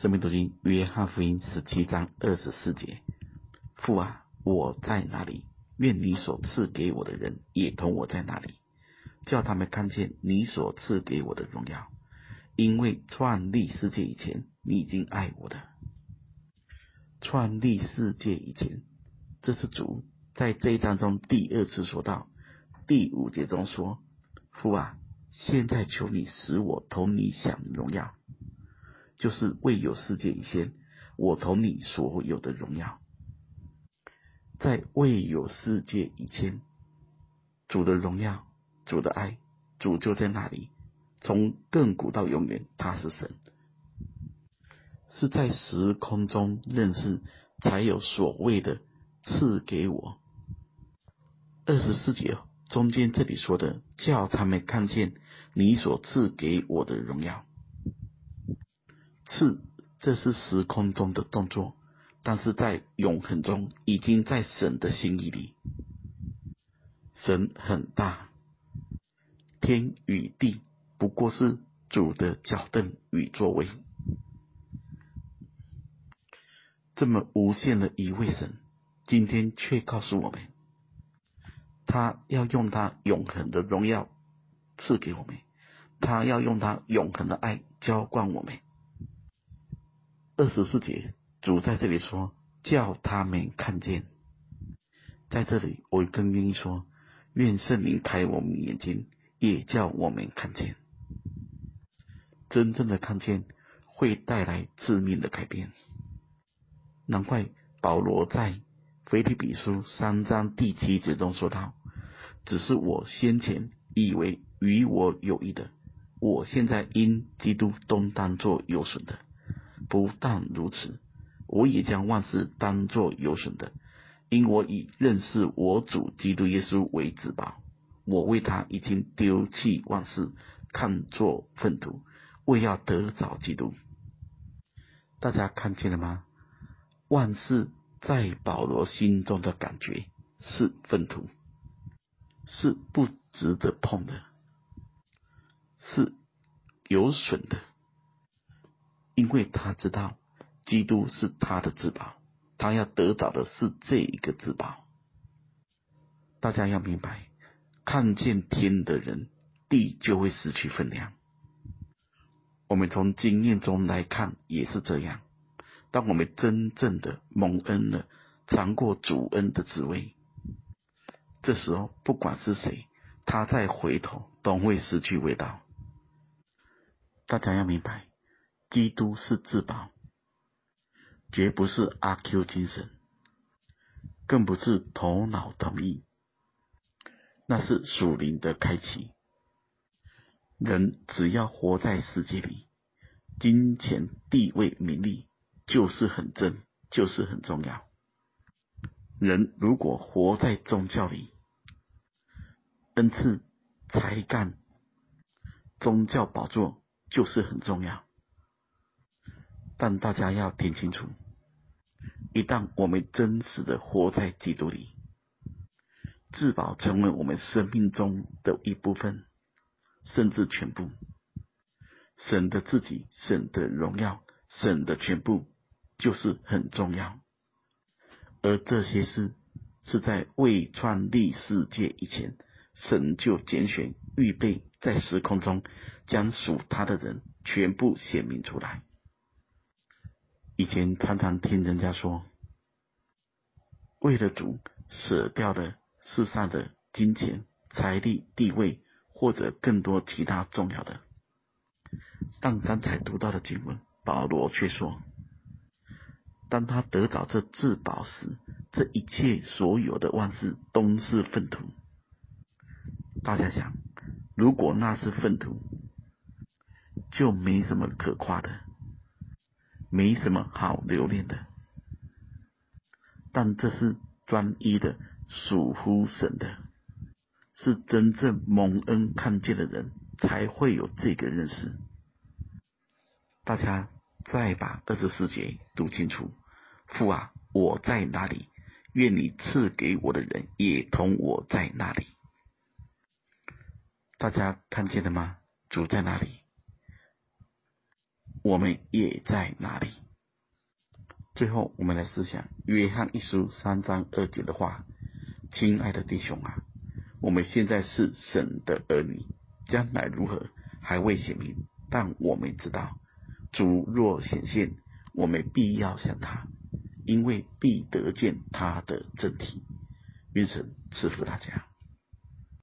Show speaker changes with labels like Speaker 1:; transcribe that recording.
Speaker 1: 生命读经约翰福音十七章二十四节：父啊，我在哪里？愿你所赐给我的人也同我在哪里，叫他们看见你所赐给我的荣耀。因为创立世界以前，你已经爱我的。创立世界以前，这是主在这一章中第二次说到。第五节中说：“父啊，现在求你使我同你享荣耀，就是未有世界以前，我同你所有的荣耀。在未有世界以前，主的荣耀、主的爱，主就在那里。从亘古到永远，他是神，是在时空中认识，才有所谓的赐给我。二十四节。”中间这里说的，叫他们看见你所赐给我的荣耀。是，这是时空中的动作，但是在永恒中，已经在神的心意里。神很大，天与地不过是主的脚凳与座位。这么无限的一位神，今天却告诉我们。他要用他永恒的荣耀赐给我们，他要用他永恒的爱浇灌我们。二十四节，主在这里说：“叫他们看见。”在这里，我更愿意说：“愿圣灵开我们眼睛，也叫我们看见。”真正的看见会带来致命的改变。难怪保罗在腓立比书三章第七节中说道。只是我先前以为与我有益的，我现在因基督都当作有损的。不但如此，我也将万事当作有损的，因我以认识我主基督耶稣为至宝。我为他已经丢弃万事，看作粪土，为要得着基督。大家看见了吗？万事在保罗心中的感觉是粪土。是不值得碰的，是有损的，因为他知道基督是他的至宝，他要得到的是这一个至宝。大家要明白，看见天的人，地就会失去分量。我们从经验中来看也是这样。当我们真正的蒙恩了，尝过主恩的滋味。这时候，不管是谁，他再回头都会失去味道。大家要明白，基督是至宝，绝不是阿 Q 精神，更不是头脑同意，那是属灵的开启。人只要活在世界里，金钱、地位、名利就是很正，就是很重要。人如果活在宗教里，恩赐、才干、宗教宝座就是很重要，但大家要听清楚：一旦我们真实的活在基督里，至宝成为我们生命中的一部分，甚至全部，神的自己、神的荣耀、神的全部，就是很重要。而这些事是在未创立世界以前。神就拣选、预备，在时空中将属他的人全部显明出来。以前常常听人家说，为了主舍掉了世上的金钱、财力、地位，或者更多其他重要的。但刚才读到的经文，保罗却说，当他得到这至宝时，这一切所有的万事都是粪土。大家想，如果那是粪土，就没什么可夸的，没什么好留恋的。但这是专一的属乎神的，是真正蒙恩看见的人才会有这个认识。大家再把二十四节读清楚。父啊，我在哪里？愿你赐给我的人也同我在那里。大家看见了吗？主在哪里？我们也在哪里？最后，我们来思想约翰一书三章二节的话：“亲爱的弟兄啊，我们现在是神的儿女，将来如何还未显明，但我们知道，主若显现，我们必要像他，因为必得见他的真体。”愿神赐福大家。